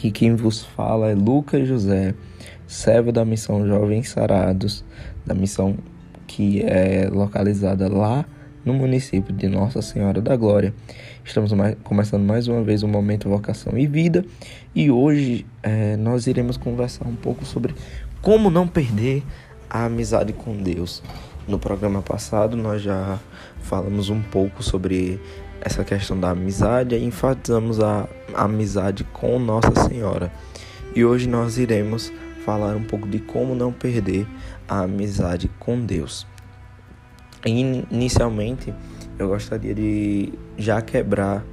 Aqui quem vos fala é Lucas José, servo da missão Jovens Sarados, da missão que é localizada lá no município de Nossa Senhora da Glória. Estamos mais, começando mais uma vez o Momento Vocação e Vida e hoje é, nós iremos conversar um pouco sobre como não perder a amizade com Deus. No programa passado nós já falamos um pouco sobre essa questão da amizade e enfatizamos a, amizade com Nossa Senhora. E hoje nós iremos falar um pouco de como não perder a amizade com Deus. Inicialmente, eu gostaria de já quebrar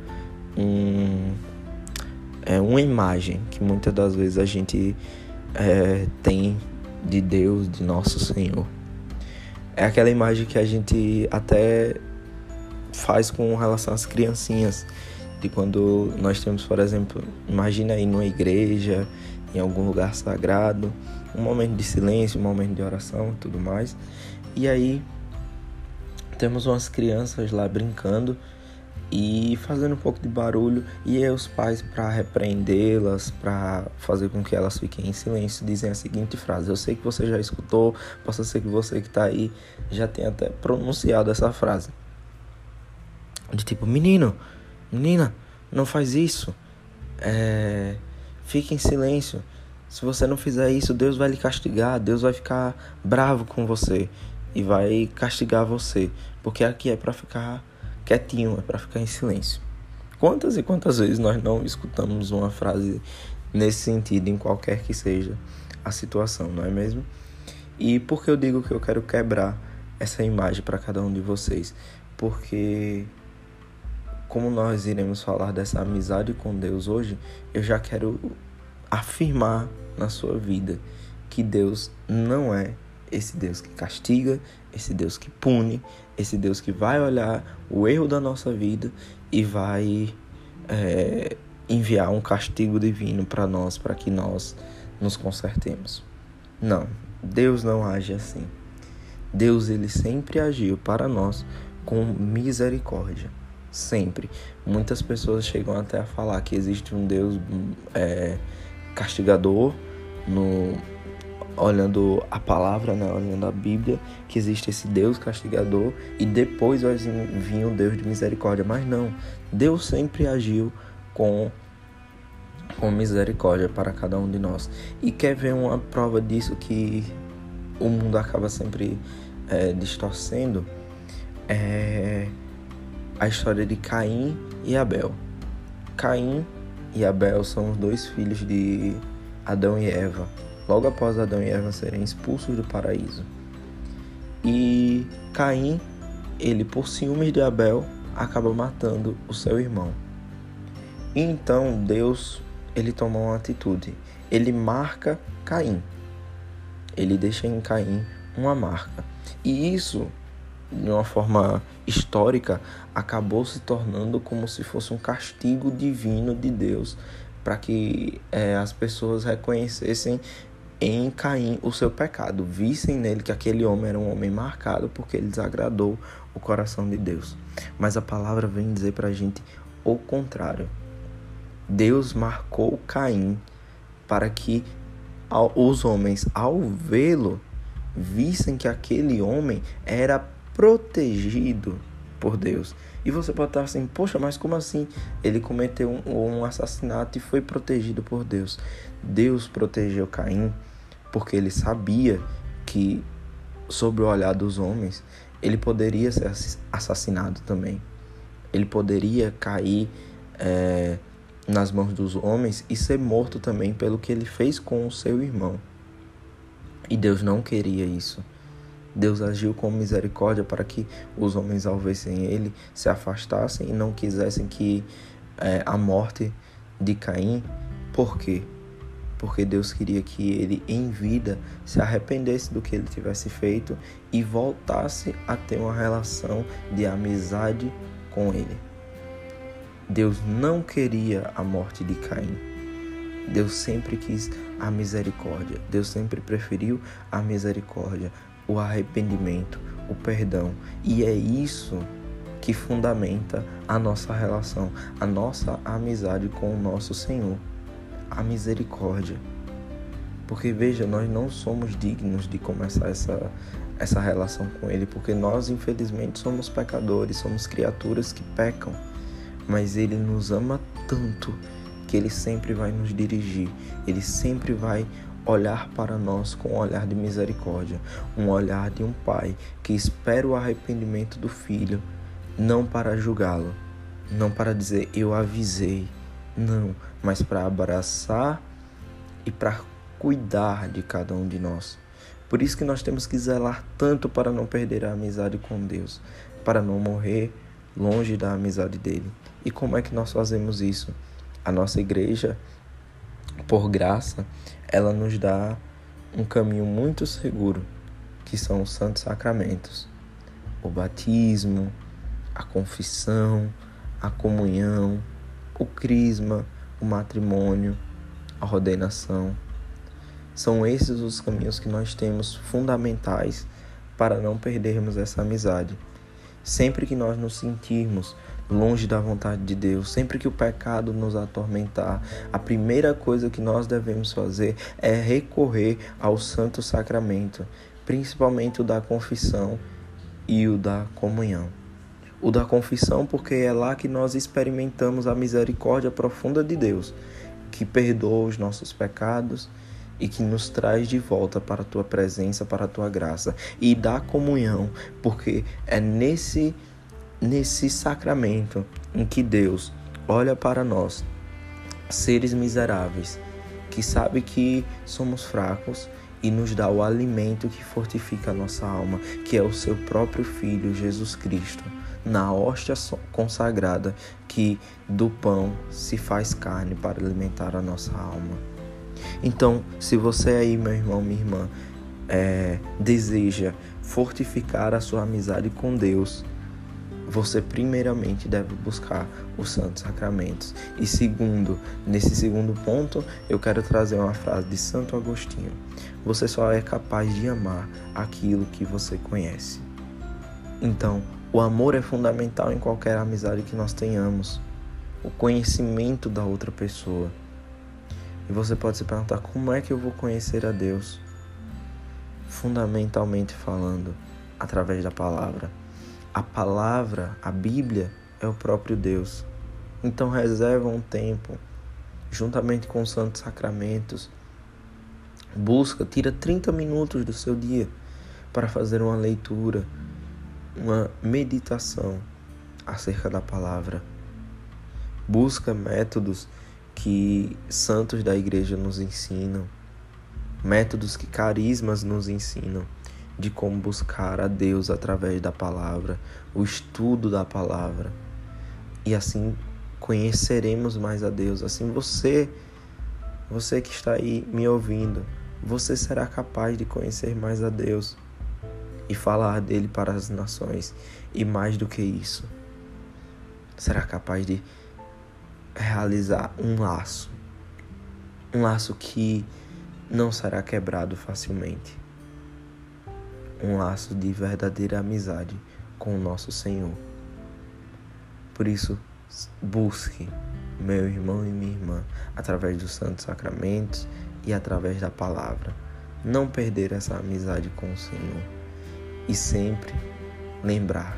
um, é, uma imagem que muitas das vezes a gente é, tem de Deus, de Nosso Senhor. É aquela imagem que a gente até faz com relação às criancinhas. De quando nós temos, por exemplo, imagina aí numa igreja, em algum lugar sagrado, um momento de silêncio, um momento de oração e tudo mais. E aí temos umas crianças lá brincando e fazendo um pouco de barulho e aí os pais para repreendê-las, para fazer com que elas fiquem em silêncio, dizem a seguinte frase: "Eu sei que você já escutou, possa ser que você que está aí já tenha até pronunciado essa frase". De tipo, menino, menina, não faz isso. É, fique em silêncio. Se você não fizer isso, Deus vai lhe castigar. Deus vai ficar bravo com você e vai castigar você, porque aqui é para ficar quietinho, é para ficar em silêncio. Quantas e quantas vezes nós não escutamos uma frase nesse sentido em qualquer que seja a situação, não é mesmo? E por que eu digo que eu quero quebrar essa imagem para cada um de vocês? Porque como nós iremos falar dessa amizade com Deus hoje, eu já quero afirmar na sua vida que Deus não é esse Deus que castiga, esse Deus que pune, esse Deus que vai olhar o erro da nossa vida e vai é, enviar um castigo divino para nós, para que nós nos consertemos. Não, Deus não age assim. Deus ele sempre agiu para nós com misericórdia sempre. Muitas pessoas chegam até a falar que existe um Deus é, castigador, no, olhando a palavra, né, olhando a Bíblia, que existe esse Deus castigador e depois vir o Deus de misericórdia. Mas não, Deus sempre agiu com com misericórdia para cada um de nós. E quer ver uma prova disso que o mundo acaba sempre é, distorcendo? É a história de Caim e Abel. Caim e Abel são os dois filhos de Adão e Eva, logo após Adão e Eva serem expulsos do paraíso. E Caim, ele por ciúmes de Abel, acaba matando o seu irmão. E então Deus, ele toma uma atitude. Ele marca Caim. Ele deixa em Caim uma marca. E isso de uma forma histórica, acabou se tornando como se fosse um castigo divino de Deus para que é, as pessoas reconhecessem em Caim o seu pecado, vissem nele que aquele homem era um homem marcado porque ele desagradou o coração de Deus. Mas a palavra vem dizer para a gente o contrário. Deus marcou Caim para que os homens, ao vê-lo, vissem que aquele homem era protegido por Deus. E você pode estar assim, poxa, mas como assim? Ele cometeu um, um assassinato e foi protegido por Deus. Deus protegeu Caim porque ele sabia que, sob o olhar dos homens, ele poderia ser assassinado também. Ele poderia cair é, nas mãos dos homens e ser morto também pelo que ele fez com o seu irmão. E Deus não queria isso. Deus agiu com misericórdia para que os homens, ao verem ele, se afastassem e não quisessem que é, a morte de Caim. Por quê? Porque Deus queria que ele, em vida, se arrependesse do que ele tivesse feito e voltasse a ter uma relação de amizade com ele. Deus não queria a morte de Caim. Deus sempre quis a misericórdia. Deus sempre preferiu a misericórdia o arrependimento, o perdão. E é isso que fundamenta a nossa relação, a nossa amizade com o nosso Senhor. a misericórdia. Porque veja, nós não somos dignos de começar essa, essa relação com Ele, porque nós, infelizmente, somos pecadores, somos criaturas que pecam. Mas Ele nos ama tanto que Ele sempre vai nos dirigir, Ele sempre vai olhar para nós com um olhar de misericórdia, um olhar de um pai que espera o arrependimento do filho, não para julgá-lo, não para dizer eu avisei, não, mas para abraçar e para cuidar de cada um de nós. Por isso que nós temos que zelar tanto para não perder a amizade com Deus, para não morrer longe da amizade dele. E como é que nós fazemos isso? A nossa igreja, por graça, ela nos dá um caminho muito seguro, que são os santos sacramentos. O batismo, a confissão, a comunhão, o crisma, o matrimônio, a ordenação. São esses os caminhos que nós temos fundamentais para não perdermos essa amizade. Sempre que nós nos sentirmos longe da vontade de Deus, sempre que o pecado nos atormentar, a primeira coisa que nós devemos fazer é recorrer ao Santo Sacramento, principalmente o da confissão e o da comunhão. O da confissão, porque é lá que nós experimentamos a misericórdia profunda de Deus, que perdoa os nossos pecados e que nos traz de volta para a tua presença, para a tua graça e da comunhão, porque é nesse nesse sacramento em que Deus olha para nós, seres miseráveis, que sabe que somos fracos e nos dá o alimento que fortifica a nossa alma, que é o seu próprio filho Jesus Cristo, na hóstia consagrada que do pão se faz carne para alimentar a nossa alma. Então, se você aí, meu irmão, minha irmã, é, deseja fortificar a sua amizade com Deus, você primeiramente deve buscar os santos sacramentos. E segundo, nesse segundo ponto, eu quero trazer uma frase de Santo Agostinho: Você só é capaz de amar aquilo que você conhece. Então, o amor é fundamental em qualquer amizade que nós tenhamos. O conhecimento da outra pessoa. E você pode se perguntar: como é que eu vou conhecer a Deus? Fundamentalmente falando, através da palavra. A palavra, a Bíblia, é o próprio Deus. Então reserva um tempo, juntamente com os santos sacramentos. Busca, tira 30 minutos do seu dia para fazer uma leitura, uma meditação acerca da palavra. Busca métodos que santos da igreja nos ensinam, métodos que carismas nos ensinam de como buscar a Deus através da palavra, o estudo da palavra. E assim conheceremos mais a Deus. Assim você, você que está aí me ouvindo, você será capaz de conhecer mais a Deus e falar dele para as nações. E mais do que isso, será capaz de realizar um laço, um laço que não será quebrado facilmente, um laço de verdadeira amizade com o nosso Senhor. Por isso, busque, meu irmão e minha irmã, através dos santos sacramentos e através da palavra, não perder essa amizade com o Senhor e sempre lembrar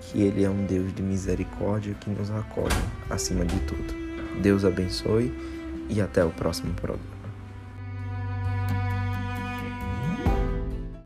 que Ele é um Deus de misericórdia que nos acolhe acima de tudo. Deus abençoe e até o próximo programa.